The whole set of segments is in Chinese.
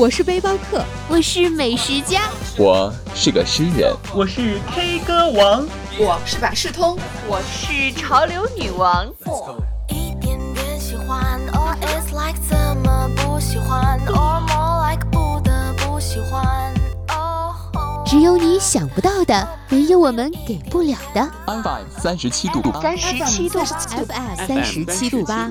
我是背包客，我是美食家，我是个诗人，我是 K 歌王，我是百事通，我是潮流女王。一点点喜欢，or it's like 怎么不喜欢，or more like 不得不喜欢。只有你想不到的，没有我们给不了的。FM 三十七度八，三十七度，FM 三十七度八，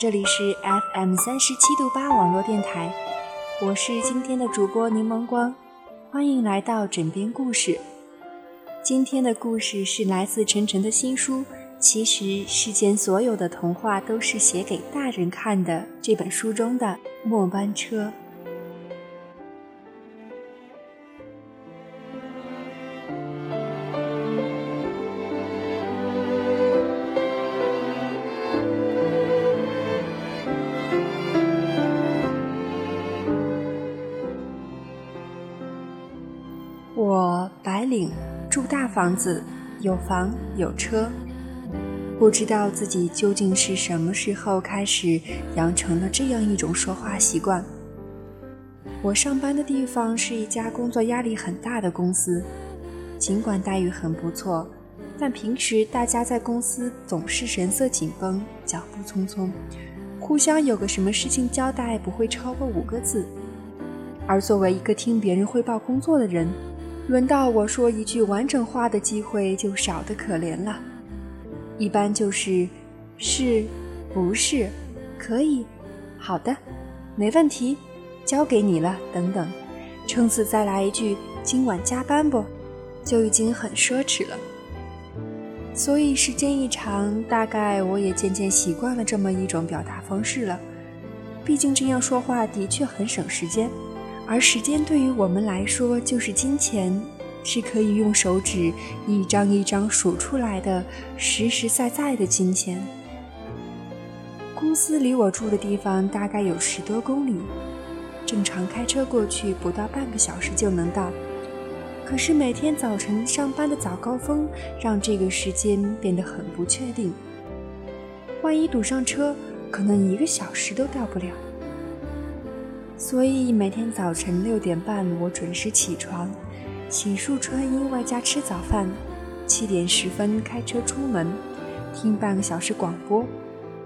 这里是 FM 三十七度八网络电台，我是今天的主播柠檬光，欢迎来到枕边故事。今天的故事是来自晨晨的新书《其实世间所有的童话都是写给大人看的》这本书中的末班车。大房子，有房有车，不知道自己究竟是什么时候开始养成了这样一种说话习惯。我上班的地方是一家工作压力很大的公司，尽管待遇很不错，但平时大家在公司总是神色紧绷，脚步匆匆，互相有个什么事情交代不会超过五个字。而作为一个听别人汇报工作的人，轮到我说一句完整话的机会就少得可怜了，一般就是是、不是、可以、好的、没问题、交给你了等等，撑死再来一句今晚加班不，就已经很奢侈了。所以时间一长，大概我也渐渐习惯了这么一种表达方式了。毕竟这样说话的确很省时间。而时间对于我们来说就是金钱，是可以用手指一张一张数出来的实实在在的金钱。公司离我住的地方大概有十多公里，正常开车过去不到半个小时就能到。可是每天早晨上班的早高峰让这个时间变得很不确定，万一堵上车，可能一个小时都到不了。所以每天早晨六点半，我准时起床，洗漱穿衣，外加吃早饭。七点十分开车出门，听半个小时广播，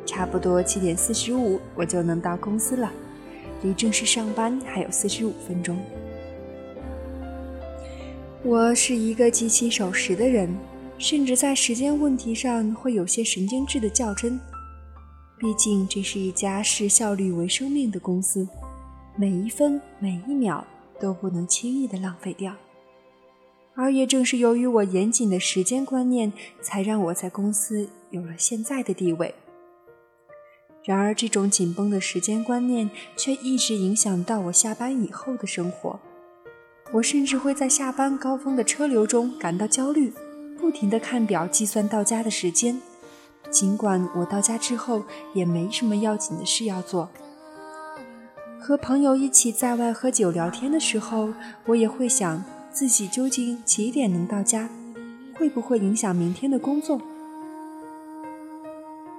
差不多七点四十五我就能到公司了，离正式上班还有四十五分钟。我是一个极其守时的人，甚至在时间问题上会有些神经质的较真。毕竟这是一家视效率为生命的公司。每一分每一秒都不能轻易的浪费掉，而也正是由于我严谨的时间观念，才让我在公司有了现在的地位。然而，这种紧绷的时间观念却一直影响到我下班以后的生活。我甚至会在下班高峰的车流中感到焦虑，不停地看表计算到家的时间。尽管我到家之后也没什么要紧的事要做，和朋友一起在外喝酒聊天的时候，我也会想自己究竟几点能到家，会不会影响明天的工作。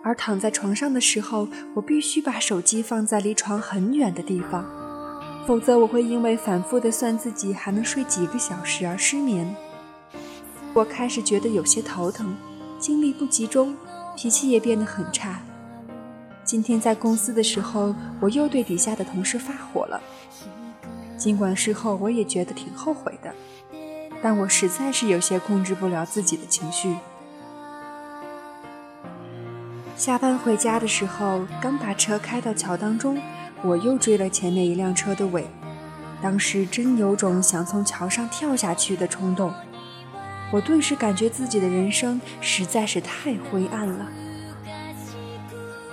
而躺在床上的时候，我必须把手机放在离床很远的地方，否则我会因为反复的算自己还能睡几个小时而失眠。我开始觉得有些头疼，精力不集中。脾气也变得很差。今天在公司的时候，我又对底下的同事发火了。尽管事后我也觉得挺后悔的，但我实在是有些控制不了自己的情绪。下班回家的时候，刚把车开到桥当中，我又追了前面一辆车的尾，当时真有种想从桥上跳下去的冲动。我顿时感觉自己的人生实在是太灰暗了。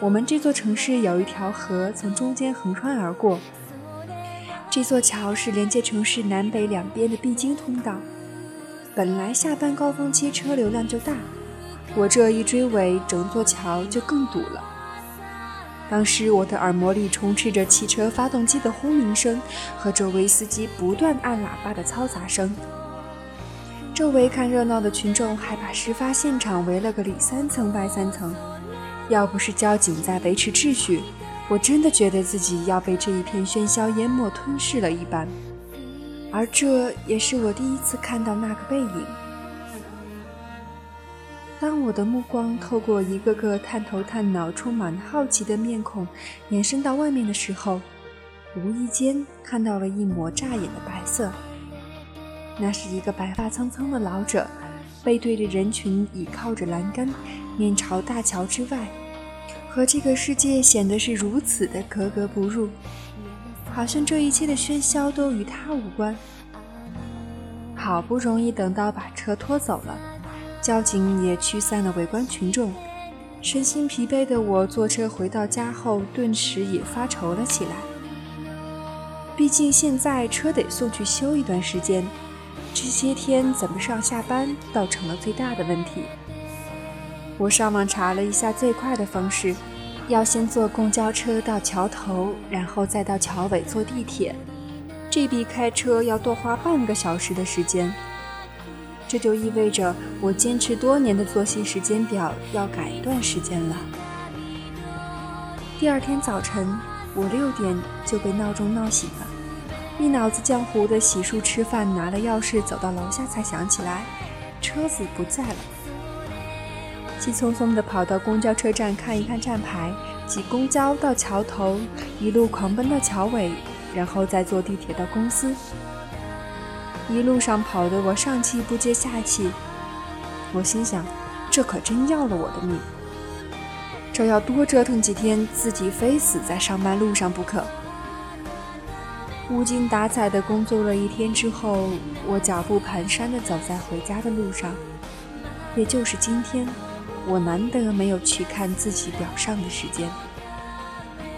我们这座城市有一条河从中间横穿而过，这座桥是连接城市南北两边的必经通道。本来下班高峰期车流量就大，我这一追尾，整座桥就更堵了。当时我的耳膜里充斥着汽车发动机的轰鸣声和周围司机不断按喇叭的嘈杂声。周围看热闹的群众还把事发现场围了个里三层外三层。要不是交警在维持秩序，我真的觉得自己要被这一片喧嚣淹没吞噬了一般。而这也是我第一次看到那个背影。当我的目光透过一个个探头探脑、充满好奇的面孔延伸到外面的时候，无意间看到了一抹乍眼的白色。那是一个白发苍苍的老者，背对着人群，倚靠着栏杆，面朝大桥之外，和这个世界显得是如此的格格不入，好像这一切的喧嚣都与他无关。好不容易等到把车拖走了，交警也驱散了围观群众，身心疲惫的我坐车回到家后，顿时也发愁了起来。毕竟现在车得送去修一段时间。这些天怎么上下班倒成了最大的问题。我上网查了一下最快的方式，要先坐公交车到桥头，然后再到桥尾坐地铁，这比开车要多花半个小时的时间。这就意味着我坚持多年的作息时间表要改一段时间了。第二天早晨，我六点就被闹钟闹醒了。一脑子浆糊的洗漱、吃饭，拿了钥匙走到楼下，才想起来车子不在了。急匆匆地跑到公交车站看一看站牌，挤公交到桥头，一路狂奔到桥尾，然后再坐地铁到公司。一路上跑得我上气不接下气，我心想，这可真要了我的命，这要多折腾几天，自己非死在上班路上不可。无精打采地工作了一天之后，我脚步蹒跚地走在回家的路上。也就是今天，我难得没有去看自己表上的时间。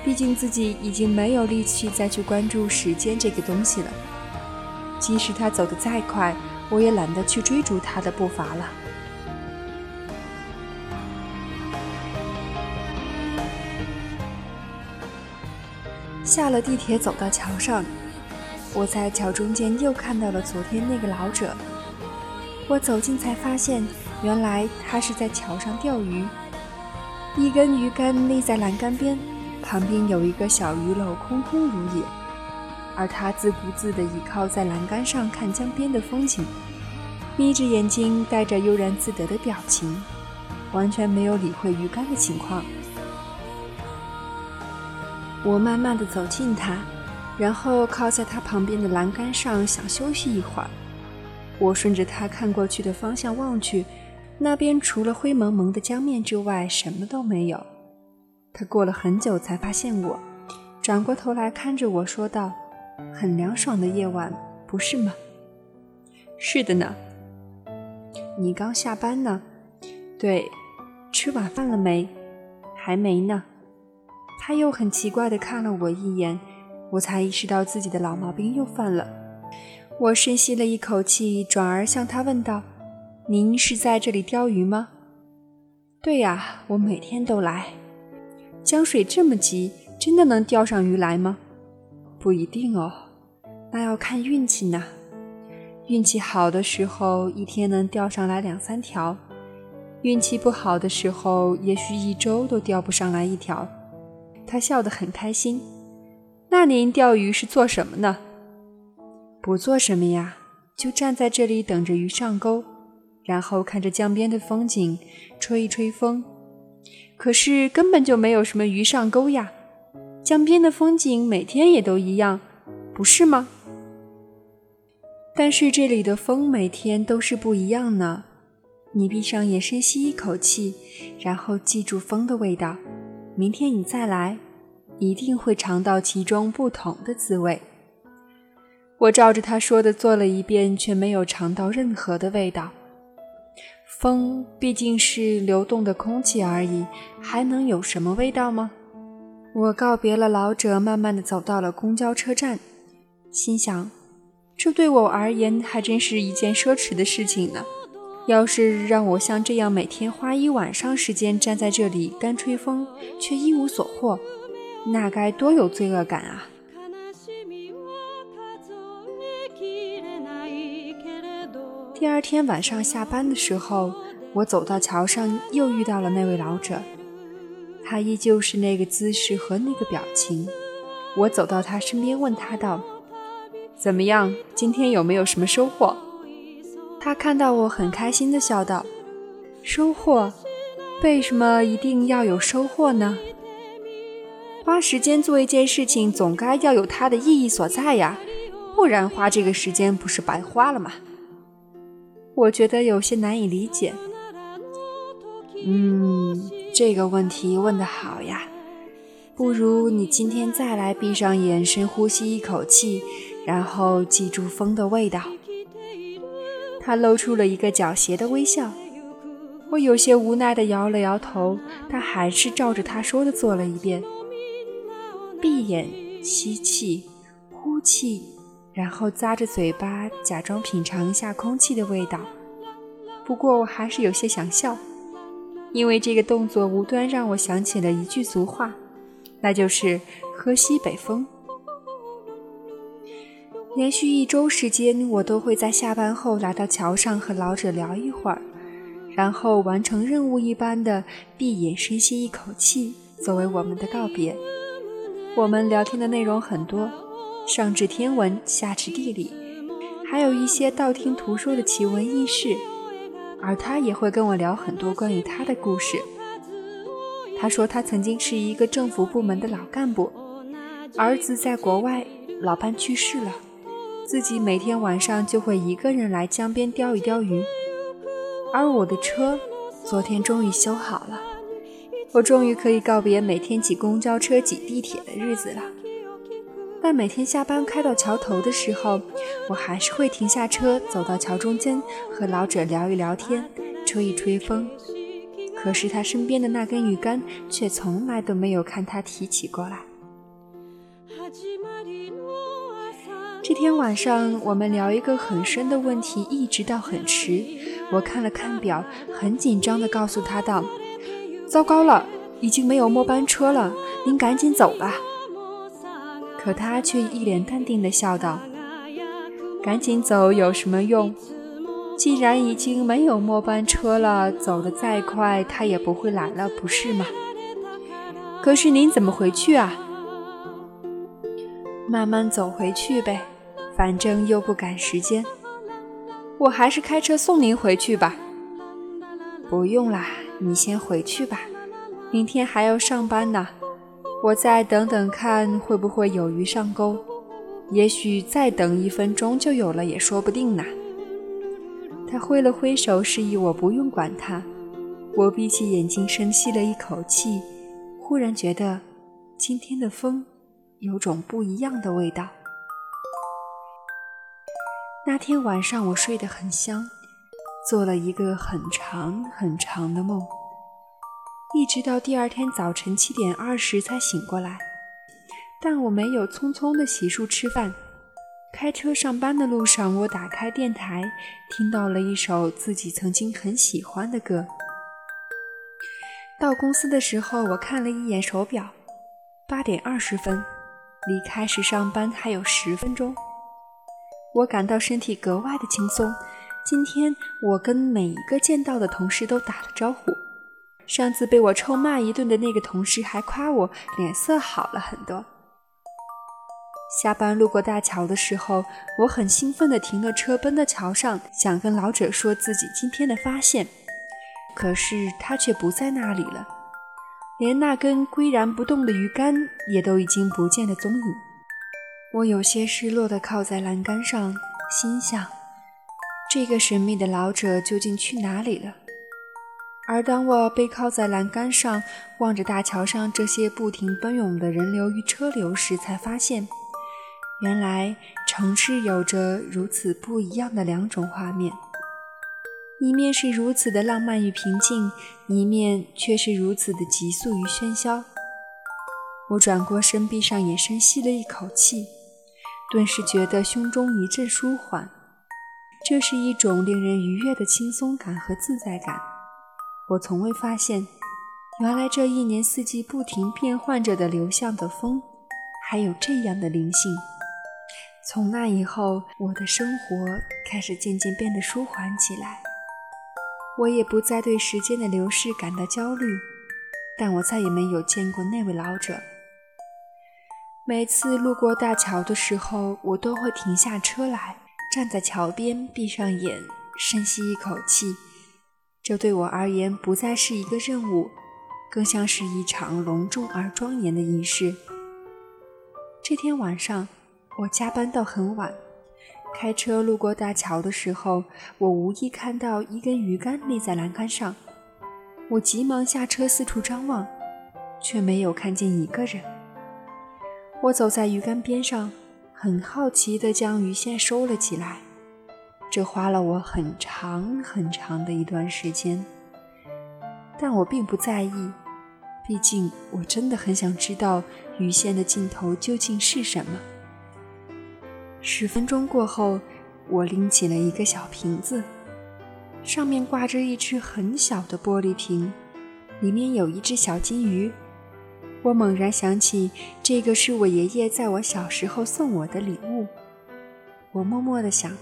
毕竟自己已经没有力气再去关注时间这个东西了。即使他走得再快，我也懒得去追逐他的步伐了。下了地铁，走到桥上。我在桥中间又看到了昨天那个老者。我走近才发现，原来他是在桥上钓鱼。一根鱼竿立在栏杆边，旁边有一个小鱼篓空空如也，而他自顾自地倚靠在栏杆上看江边的风景，眯着眼睛，带着悠然自得的表情，完全没有理会鱼竿的情况。我慢慢地走近他。然后靠在他旁边的栏杆上，想休息一会儿。我顺着他看过去的方向望去，那边除了灰蒙蒙的江面之外，什么都没有。他过了很久才发现我，转过头来看着我说道：“很凉爽的夜晚，不是吗？”“是的呢。”“你刚下班呢？”“对。”“吃晚饭了没？”“还没呢。”他又很奇怪地看了我一眼。我才意识到自己的老毛病又犯了。我深吸了一口气，转而向他问道：“您是在这里钓鱼吗？对呀，我每天都来。江水这么急，真的能钓上鱼来吗？不一定哦，那要看运气呢。运气好的时候，一天能钓上来两三条；运气不好的时候，也许一周都钓不上来一条。他笑得很开心。那您钓鱼是做什么呢？不做什么呀，就站在这里等着鱼上钩，然后看着江边的风景，吹一吹风。可是根本就没有什么鱼上钩呀。江边的风景每天也都一样，不是吗？但是这里的风每天都是不一样呢。你闭上眼，深吸一口气，然后记住风的味道。明天你再来，一定会尝到其中不同的滋味。我照着他说的做了一遍，却没有尝到任何的味道。风毕竟是流动的空气而已，还能有什么味道吗？我告别了老者，慢慢的走到了公交车站，心想。这对我而言还真是一件奢侈的事情呢。要是让我像这样每天花一晚上时间站在这里干吹风，却一无所获，那该多有罪恶感啊！第二天晚上下班的时候，我走到桥上，又遇到了那位老者。他依旧是那个姿势和那个表情。我走到他身边，问他道。怎么样？今天有没有什么收获？他看到我很开心的笑道：“收获？为什么一定要有收获呢？花时间做一件事情，总该要有它的意义所在呀，不然花这个时间不是白花了吗？”我觉得有些难以理解。嗯，这个问题问得好呀。不如你今天再来，闭上眼，深呼吸一口气。然后记住风的味道。他露出了一个狡黠的微笑。我有些无奈地摇了摇头，他还是照着他说的做了一遍。闭眼吸气，呼气，然后咂着嘴巴，假装品尝一下空气的味道。不过我还是有些想笑，因为这个动作无端让我想起了一句俗话，那就是“喝西北风”。连续一周时间，我都会在下班后来到桥上和老者聊一会儿，然后完成任务一般的闭眼深吸一口气，作为我们的告别。我们聊天的内容很多，上至天文，下至地理，还有一些道听途说的奇闻异事。而他也会跟我聊很多关于他的故事。他说他曾经是一个政府部门的老干部，儿子在国外，老伴去世了。自己每天晚上就会一个人来江边钓一钓鱼，而我的车昨天终于修好了，我终于可以告别每天挤公交车、挤地铁的日子了。但每天下班开到桥头的时候，我还是会停下车，走到桥中间和老者聊一聊天，吹一吹风。可是他身边的那根鱼竿却从来都没有看他提起过来。这天晚上，我们聊一个很深的问题，一直到很迟。我看了看表，很紧张地告诉他道：“糟糕了，已经没有末班车了，您赶紧走吧。”可他却一脸淡定地笑道：“赶紧走有什么用？既然已经没有末班车了，走得再快，他也不会来了，不是吗？可是您怎么回去啊？慢慢走回去呗。”反正又不赶时间，我还是开车送您回去吧。不用啦，你先回去吧，明天还要上班呢。我再等等看会不会有鱼上钩，也许再等一分钟就有了也说不定呢。他挥了挥手，示意我不用管他。我闭起眼睛，深吸了一口气，忽然觉得今天的风有种不一样的味道。那天晚上我睡得很香，做了一个很长很长的梦，一直到第二天早晨七点二十才醒过来。但我没有匆匆的洗漱吃饭，开车上班的路上，我打开电台，听到了一首自己曾经很喜欢的歌。到公司的时候，我看了一眼手表，八点二十分，离开时上班还有十分钟。我感到身体格外的轻松。今天我跟每一个见到的同事都打了招呼。上次被我臭骂一顿的那个同事还夸我脸色好了很多。下班路过大桥的时候，我很兴奋地停了车，奔到桥上，想跟老者说自己今天的发现。可是他却不在那里了，连那根岿然不动的鱼竿也都已经不见了踪影。我有些失落地靠在栏杆上，心想：这个神秘的老者究竟去哪里了？而当我背靠在栏杆上，望着大桥上这些不停奔涌的人流与车流时，才发现，原来城市有着如此不一样的两种画面。一面是如此的浪漫与平静，一面却是如此的急速与喧嚣。我转过身，闭上眼，深吸了一口气，顿时觉得胸中一阵舒缓。这是一种令人愉悦的轻松感和自在感。我从未发现，原来这一年四季不停变换着的流向的风，还有这样的灵性。从那以后，我的生活开始渐渐变得舒缓起来。我也不再对时间的流逝感到焦虑，但我再也没有见过那位老者。每次路过大桥的时候，我都会停下车来，站在桥边，闭上眼，深吸一口气。这对我而言不再是一个任务，更像是一场隆重而庄严的仪式。这天晚上，我加班到很晚。开车路过大桥的时候，我无意看到一根鱼竿立在栏杆上。我急忙下车四处张望，却没有看见一个人。我走在鱼竿边上，很好奇地将鱼线收了起来。这花了我很长很长的一段时间，但我并不在意，毕竟我真的很想知道鱼线的尽头究竟是什么。十分钟过后，我拎起了一个小瓶子，上面挂着一只很小的玻璃瓶，里面有一只小金鱼。我猛然想起，这个是我爷爷在我小时候送我的礼物。我默默地想，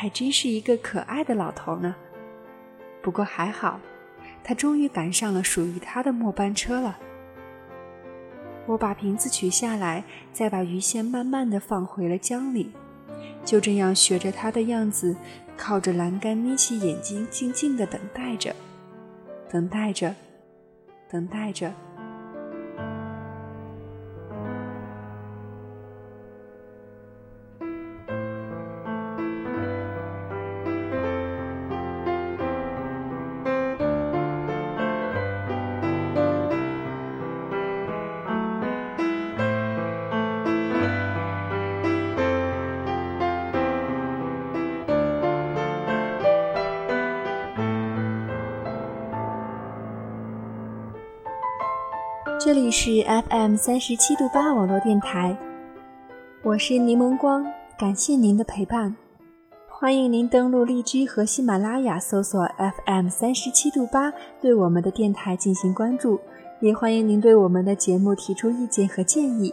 还真是一个可爱的老头呢。不过还好，他终于赶上了属于他的末班车了。我把瓶子取下来，再把鱼线慢慢的放回了江里，就这样学着他的样子，靠着栏杆，眯起眼睛，静静的等待着，等待着，等待着。这里是 FM 三十七度八网络电台，我是柠檬光，感谢您的陪伴，欢迎您登录荔枝和喜马拉雅搜索 FM 三十七度八，对我们的电台进行关注，也欢迎您对我们的节目提出意见和建议，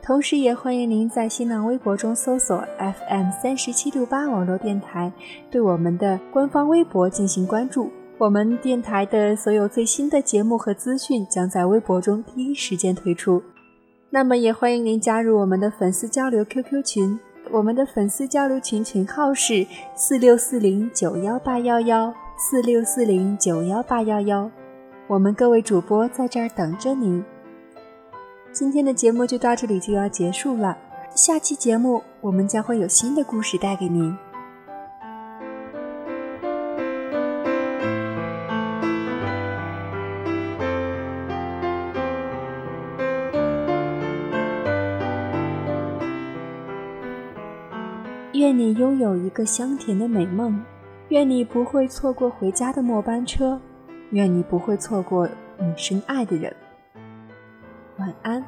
同时也欢迎您在新浪微博中搜索 FM 三十七度八网络电台，对我们的官方微博进行关注。我们电台的所有最新的节目和资讯将在微博中第一时间推出。那么，也欢迎您加入我们的粉丝交流 QQ 群，我们的粉丝交流群群号是四六四零九幺八幺幺四六四零九幺八幺幺。我们各位主播在这儿等着您。今天的节目就到这里就要结束了，下期节目我们将会有新的故事带给您。愿你拥有一个香甜的美梦，愿你不会错过回家的末班车，愿你不会错过你深爱的人。晚安。